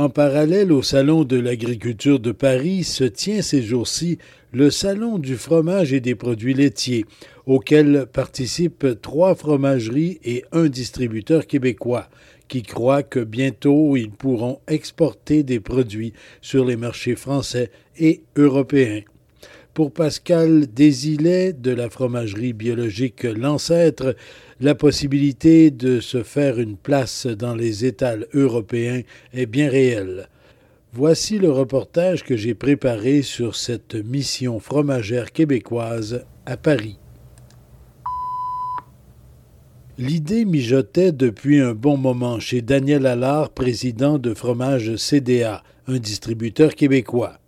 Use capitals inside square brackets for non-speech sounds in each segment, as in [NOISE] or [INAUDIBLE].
En parallèle au Salon de l'agriculture de Paris se tient ces jours-ci le Salon du fromage et des produits laitiers, auquel participent trois fromageries et un distributeur québécois, qui croient que bientôt ils pourront exporter des produits sur les marchés français et européens. Pour Pascal Désilet de la fromagerie biologique L'Ancêtre, la possibilité de se faire une place dans les étals européens est bien réelle. Voici le reportage que j'ai préparé sur cette mission fromagère québécoise à Paris. L'idée mijotait depuis un bon moment chez Daniel Allard, président de Fromage CDA, un distributeur québécois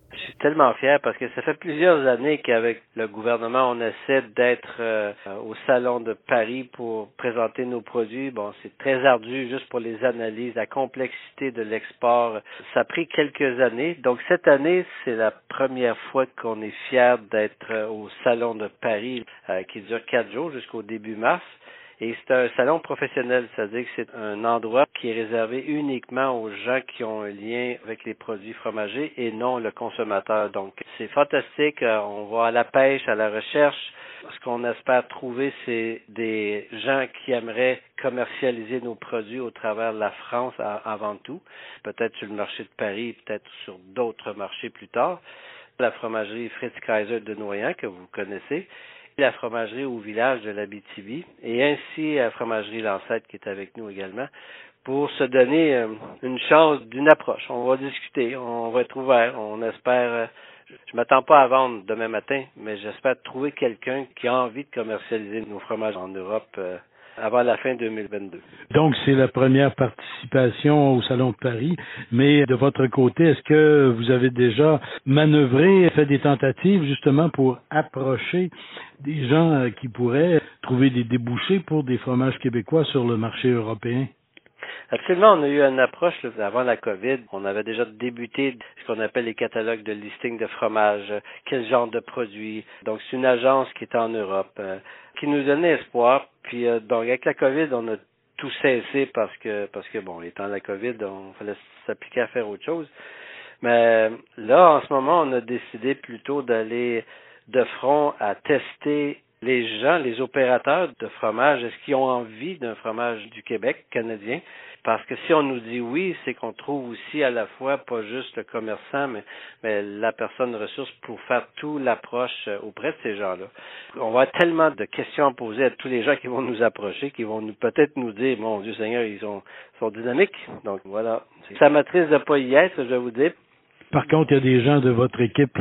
tellement fier parce que ça fait plusieurs années qu'avec le gouvernement, on essaie d'être euh, au salon de Paris pour présenter nos produits. Bon, c'est très ardu juste pour les analyses, la complexité de l'export. Ça a pris quelques années. Donc cette année, c'est la première fois qu'on est fier d'être euh, au salon de Paris euh, qui dure quatre jours jusqu'au début mars. Et c'est un salon professionnel, c'est-à-dire que c'est un endroit qui est réservé uniquement aux gens qui ont un lien avec les produits fromagers et non le consommateur. Donc, c'est fantastique. Euh, on va à la pêche, à la recherche. Ce qu'on espère trouver, c'est des gens qui aimeraient commercialiser nos produits au travers de la France avant tout, peut-être sur le marché de Paris, peut-être sur d'autres marchés plus tard. La fromagerie Fritz Kaiser de Noyant, que vous connaissez, la fromagerie au village de l'Abitibi et ainsi la fromagerie Lancette qui est avec nous également pour se donner euh, une chance d'une approche. On va discuter, on va être ouvert, on espère euh, je m'attends pas à vendre demain matin, mais j'espère trouver quelqu'un qui a envie de commercialiser nos fromages en Europe euh, avant la fin 2022. Donc, c'est la première participation au Salon de Paris. Mais de votre côté, est-ce que vous avez déjà manœuvré, fait des tentatives justement pour approcher des gens euh, qui pourraient trouver des débouchés pour des fromages québécois sur le marché européen? Absolument, on a eu une approche avant la COVID. On avait déjà débuté ce qu'on appelle les catalogues de listing de fromage, quel genre de produits. Donc, c'est une agence qui est en Europe, euh, qui nous donnait espoir. Puis, euh, donc, avec la COVID, on a tout cessé parce que, parce que bon, étant la COVID, on fallait s'appliquer à faire autre chose. Mais là, en ce moment, on a décidé plutôt d'aller de front à tester les gens, les opérateurs de fromage, est-ce qu'ils ont envie d'un fromage du Québec canadien? Parce que si on nous dit oui, c'est qu'on trouve aussi à la fois pas juste le commerçant, mais, la personne ressource pour faire tout l'approche euh, auprès de ces gens-là. On va avoir tellement de questions à poser à tous les gens qui vont nous approcher, qui vont nous peut-être nous dire, mon Dieu Seigneur, ils sont, sont dynamiques. Donc voilà. Ça m'attriste de pas y être, je vais vous dire. Par contre, il y a des gens de votre équipe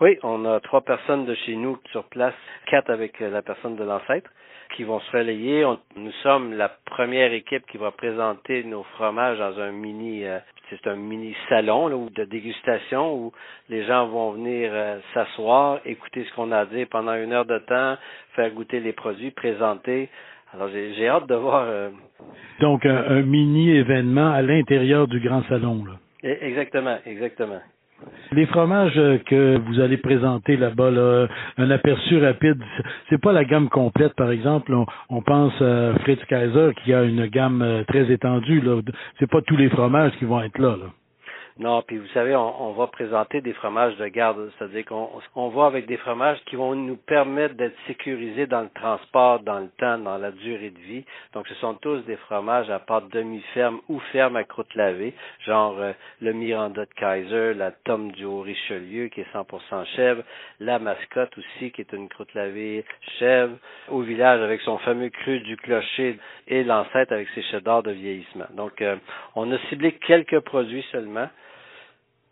oui, on a trois personnes de chez nous sur place, quatre avec euh, la personne de l'ancêtre, qui vont se relayer. nous sommes la première équipe qui va présenter nos fromages dans un mini, euh, c'est un mini salon là, de dégustation où les gens vont venir euh, s'asseoir, écouter ce qu'on a dit pendant une heure de temps, faire goûter les produits, présenter. Alors j'ai hâte de voir. Donc un, mini événement à l'intérieur du grand salon. Là. E, exactement, exactement. Les fromages que vous allez présenter là-bas, un aperçu rapide, c'est pas la gamme complète, par exemple. On, pense à Fritz Kaiser qui a une gamme euh, très étendue. Là. C'est pas tous les fromages qui vont être là. là. Non, puis vous savez, on, va présenter des fromages de garde, c'est-à-dire qu'on on va avec des fromages qui vont nous permettre d'être sécurisés dans le transport, dans le temps, dans la durée de vie. Donc, ce sont tous des fromages à part demi-ferme ou ferme à croûte lavée, genre euh, le Miranda de Kaiser, la Tom du Haut-Richelieu qui est 100% chèvre, la mascotte aussi qui est une croûte lavée chèvre, au village avec son fameux cru du clocher et l'ancêtre avec ses cheddars de vieillissement. Donc, euh, on a ciblé quelques produits seulement.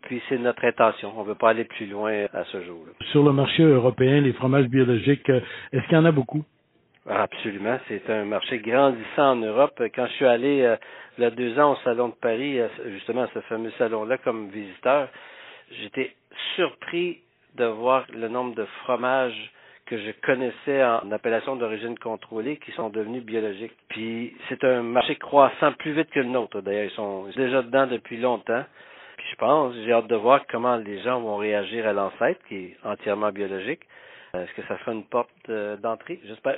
Puis c'est notre intention. On ne veut pas aller plus loin à ce jour. -là. Sur le marché européen, les fromages biologiques, euh, est-ce qu'il y en a beaucoup? Absolument. C'est un marché grandissant en Europe. Quand je suis allé euh, il y a deux ans au Salon de Paris, justement à ce fameux salon-là comme visiteur, j'étais surpris de voir le nombre de fromages que je connaissais en appellation d'origine contrôlée qui sont devenus biologiques. Puis c'est un marché croissant plus vite que le nôtre. D'ailleurs, ils sont déjà dedans depuis longtemps. Puis je pense, j'ai hâte de voir comment les gens vont réagir à l'ancêtre qui est entièrement biologique. Est-ce que ça sera une porte euh, d'entrée? J'espère.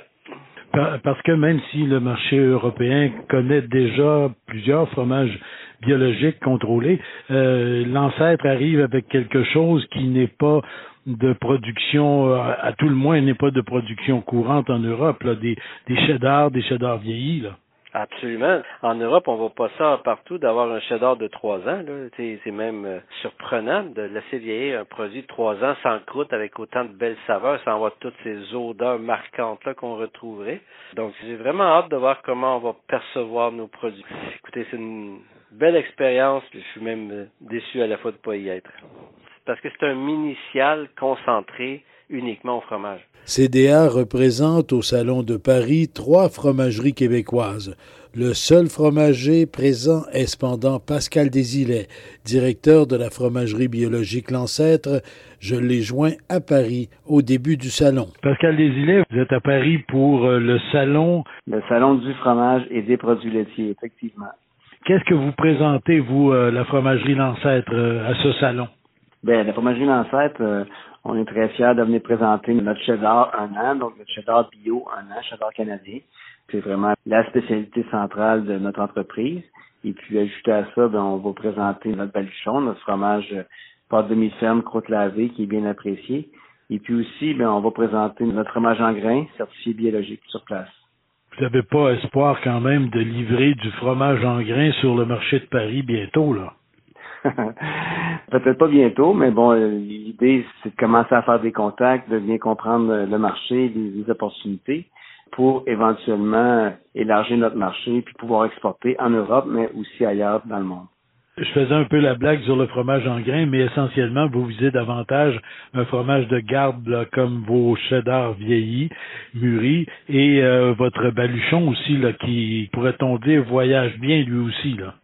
Parce que même si le marché européen connaît déjà plusieurs fromages biologiques contrôlés, euh, l'ancêtre arrive avec quelque chose qui n'est pas de production, euh, à tout le moins, n'est pas de production courante en Europe, des, des cheddar, des cheddar vieillis. Là. Absolument. En Europe, on voit pas ça partout d'avoir un cheddar de trois ans. C'est même euh, surprenant de laisser vieillir un produit de trois ans sans croûte avec autant de belles saveurs, sans avoir toutes ces odeurs marquantes là qu'on retrouverait. Donc, j'ai vraiment hâte de voir comment on va percevoir nos produits. Écoutez, c'est une belle expérience, je suis même euh, déçu à la fois de pas y être parce que c'est un initial concentré uniquement au fromage. CDA représente au Salon de Paris trois fromageries québécoises. Le seul fromager présent est cependant Pascal Desilets, directeur de la fromagerie biologique L'Ancêtre. Je l'ai joint à Paris au début du salon. Pascal Desilets, vous êtes à Paris pour euh, le salon. Le salon du fromage et des produits laitiers, effectivement. Qu'est-ce que vous présentez, vous, euh, la fromagerie L'Ancêtre, euh, à ce salon? Ben, la fromagerie Lancette, euh, on est très fiers de venir présenter notre cheddar un an, donc notre cheddar bio un an, cheddar canadien. C'est vraiment la spécialité centrale de notre entreprise. Et puis, ajouté à ça, ben, on va présenter notre baluchon, notre fromage euh, pâte demi-ferme, croûte lavée, qui est bien apprécié. Et puis aussi, ben, on va présenter notre fromage en grains, certifié biologique sur place. Vous n'avez pas espoir quand même de livrer du fromage en grains sur le marché de Paris bientôt, là? [LAUGHS] Peut-être pas bientôt, mais bon, euh, l'idée, c'est de commencer à faire des contacts, de bien comprendre le marché, les, opportunités pour éventuellement élargir notre marché puis pouvoir exporter en Europe, mais aussi ailleurs dans le monde. Je faisais un peu la blague sur le fromage en grains, mais essentiellement, vous visez davantage un fromage de garde comme vos cheddar vieillis, mûris, et euh, votre baluchon aussi, là, qui, pourrait-on dire, voyage bien lui aussi. là.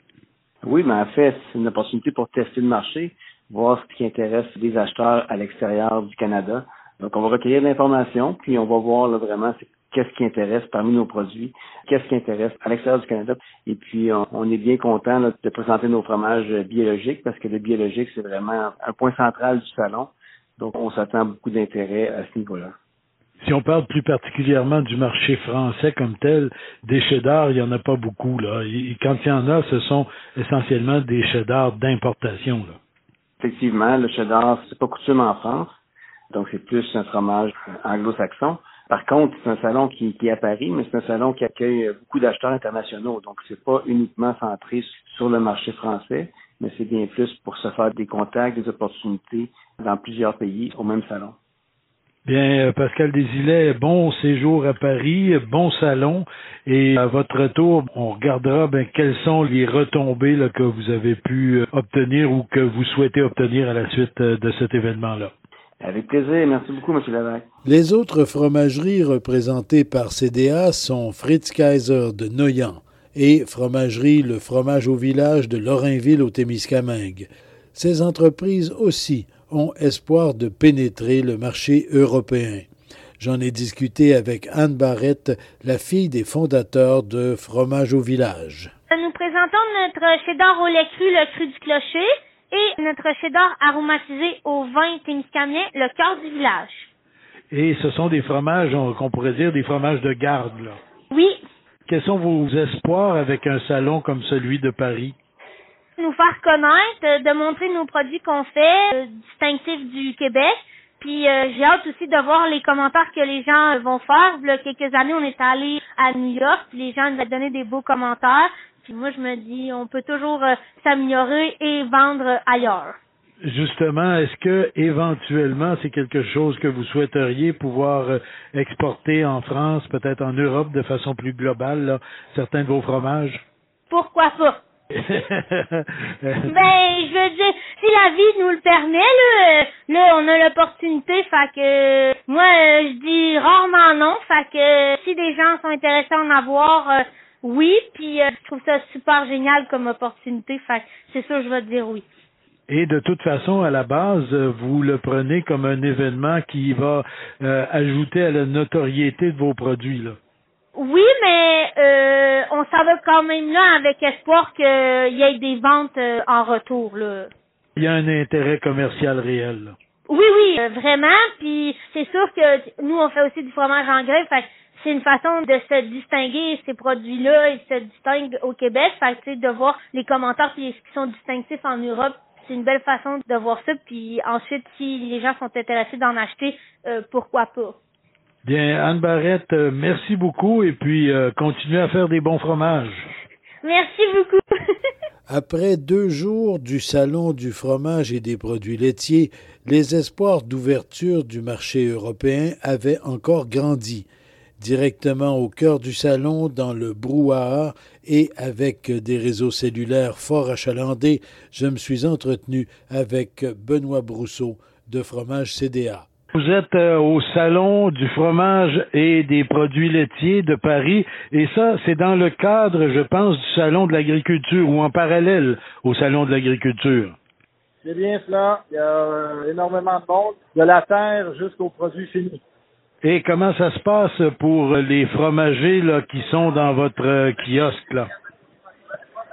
Oui, mais en fait, c'est une opportunité pour tester le marché, voir ce qui intéresse les acheteurs à l'extérieur du Canada. Donc, on va recueillir de l'information, puis on va voir là, vraiment qu'est-ce qui intéresse parmi nos produits, qu'est-ce qui intéresse à l'extérieur du Canada. Et puis, on, est bien content de présenter nos fromages biologiques parce que le biologique, c'est vraiment un point central du salon. Donc, on s'attend beaucoup d'intérêt à ce niveau-là. Si on parle plus particulièrement du marché français comme tel, des cheddars, il n'y en a pas beaucoup. Là. Quand il y en a, ce sont essentiellement des cheddars d'importation. Là. Effectivement, le cheddar, c'est pas coutume en France, donc c'est plus un fromage anglo-saxon. Par contre, c'est un salon qui, qui, est à Paris, mais c'est un salon qui accueille beaucoup d'acheteurs internationaux. Donc, c'est pas uniquement centré sur le marché français, mais c'est bien plus pour se faire des contacts, des opportunités dans plusieurs pays au même salon. Bien, euh, Pascal Desilets, bon séjour à Paris, bon salon, et à votre retour, on regardera ben, quelles sont les retombées là, que vous avez pu euh, obtenir ou que vous souhaitez obtenir à la suite euh, de cet événement-là. Avec plaisir. Merci beaucoup, M. Lavac. Les autres fromageries représentées par CDA sont Fritz Kaiser de Noyan et Fromagerie Le Fromage au Village de Lorrainville au Témiscamingue. Ces entreprises aussi ont espoir de pénétrer le marché européen. J'en ai discuté avec Anne Barrette, la fille des fondateurs de Fromage au village. Nous présentons notre cheddar au lait cru, le cru du clocher, et notre cheddar aromatisé au vin témiscamien, le cœur du village. Et ce sont des fromages, qu'on pourrait dire des fromages de garde, là. Oui. Quels sont vos espoirs avec un salon comme celui de Paris? Nous faire connaître, de montrer nos produits qu'on fait, euh, distinctifs du Québec. Puis euh, j'ai hâte aussi de voir les commentaires que les gens vont faire. Il y a quelques années, on est allé à New York, puis les gens nous ont donné des beaux commentaires. Puis moi, je me dis, on peut toujours euh, s'améliorer et vendre ailleurs. Justement, est-ce que éventuellement c'est quelque chose que vous souhaiteriez pouvoir exporter en France, peut-être en Europe de façon plus globale, certains de vos fromages? Pourquoi pas? Ben, je veux dire, si la vie nous le permet, là, là on a l'opportunité, fait que moi, je dis rarement non, fait que si des gens sont intéressés à en avoir, euh, oui, puis euh, je trouve ça super génial comme opportunité, fait c'est sûr, je vais dire oui. Et de toute façon, à la base, vous le prenez comme un événement qui va euh, ajouter à la notoriété de vos produits. Là. Oui, mais euh, on s'en va quand même là avec espoir qu'il y ait des ventes euh, en retour. Là. Il y a un intérêt commercial réel. Oui, oui, vraiment. Puis c'est sûr que nous, on fait aussi du fromage en grès. Fait c'est une façon de se distinguer ces produits-là, ils se distinguent au Québec. Fait de voir les commentaires qui sont distinctifs en Europe c'est une belle façon de voir ça. Puis ensuite, si les gens sont intéressés d'en acheter, euh, pourquoi pas. Bien, Anne Barrette, euh, merci beaucoup et puis euh, continuez à faire des bons fromages. Merci beaucoup. [LAUGHS] Après deux jours du Salon du fromage et des produits laitiers, les espoirs d'ouverture du marché européen avaient encore grandi directement au cœur du salon, dans le brouhaha et avec des réseaux cellulaires fort achalandés, je me suis entretenu avec Benoît Brousseau de Fromage CDA. Vous êtes euh, au salon du fromage et des produits laitiers de Paris et ça, c'est dans le cadre, je pense, du salon de l'agriculture ou en parallèle au salon de l'agriculture. C'est bien cela. Il y a euh, énormément de monde, de la terre jusqu'aux produits finis. Et comment ça se passe pour les fromagers là, qui sont dans votre euh, kiosque là?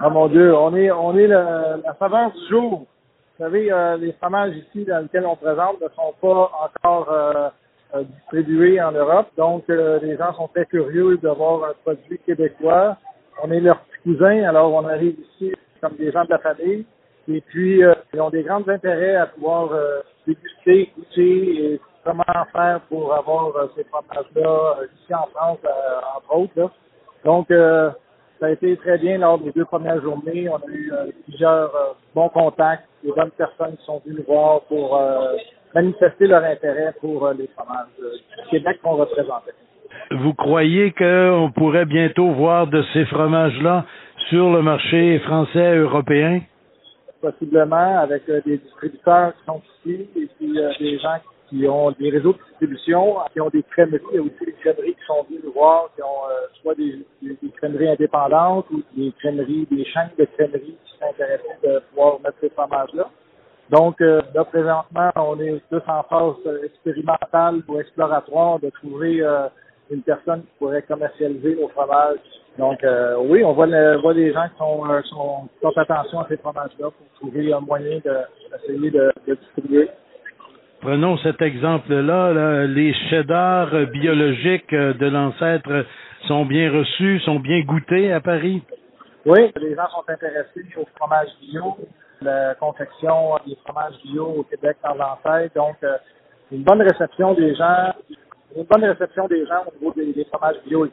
Oh mon Dieu, on est on est la saveur du jour. Vous savez, euh, les fromages ici dans lesquels on présente ne sont pas encore euh, distribués en Europe, donc les gens sont très curieux de voir un produit québécois. On est leurs petits cousins, alors on arrive ici comme des gens de la famille. Et puis, ils ont des grands intérêts à pouvoir déguster, goûter et comment faire pour avoir euh, ces fromages-là euh, ici en France, euh, entre autres. Donc, ça a été très bien lors des deux premières journées. On a eu plusieurs bons contacts, des bonnes personnes qui sont venues nous voir pour manifester leur intérêt pour les fromages du Québec qu'on représentait. Vous croyez qu'on pourrait bientôt voir de ces fromages-là sur le marché français européen? Possiblement, avec des distributeurs qui sont ici et puis des gens qui qui ont des réseaux de distribution, qui ont des crèmeries. Il y a aussi des crèmeries qui sont venues nous voir, qui ont euh, soit des, des, crèmeries indépendantes ou des crèmeries, des chaînes de crèmeries qui sont intéressées de pouvoir mettre ces fromages-là. Donc, euh, là, présentement, on est plus en phase expérimentale ou exploratoire de trouver euh, une personne qui pourrait commercialiser nos fromages. Donc, oui, on voit, le, des gens qui sont, font attention à ces fromages-là pour trouver un moyen d'essayer de, distribuer. Prenons cet exemple-là, les cheddars biologiques de l'ancêtre sont bien reçus, sont bien goûtés à Paris? Oui, les gens sont intéressés au fromage bio, la confection des fromages bio au Québec par l'ancêtre. Donc, euh, une bonne réception des gens, une bonne réception des gens au niveau des, des fromages bio.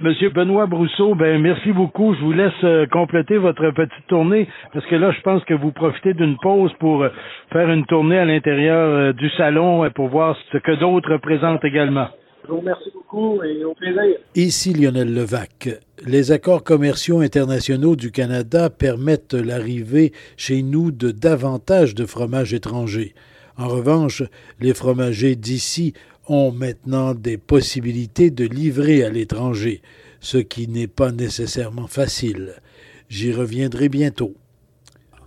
Monsieur Benoît Brousseau, ben merci beaucoup. Je vous laisse euh, compléter votre petite tournée parce que là, je pense que vous profitez d'une pause pour euh, faire une tournée à l'intérieur euh, du salon pour voir ce que d'autres présentent également. Je vous remercie beaucoup et au plaisir. Ici Lionel Levac. Les accords commerciaux internationaux du Canada permettent l'arrivée chez nous de davantage de fromages étrangers. En revanche, les fromagers d'ici ont maintenant des possibilités de livrer à l'étranger, ce qui n'est pas nécessairement facile. J'y reviendrai bientôt.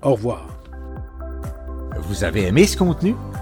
Au revoir. Vous avez aimé ce contenu?